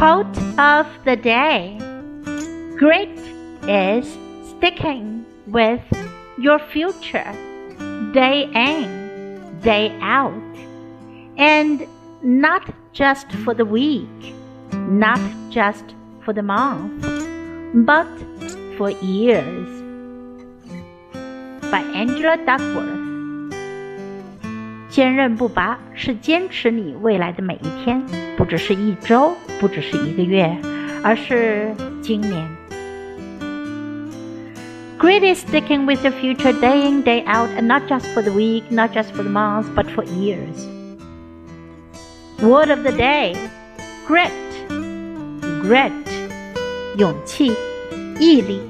Quote of the day Grit is sticking with your future day in, day out, and not just for the week, not just for the month, but for years. By Angela Duckworth. 坚韧不拔是坚持你未来的每一天，不只是一周，不只是一个月，而是今年。Grit is sticking with your future day in, day out, and not just for the week, not just for the month, but for years. Word of the day grit, grit, 勇气，毅力。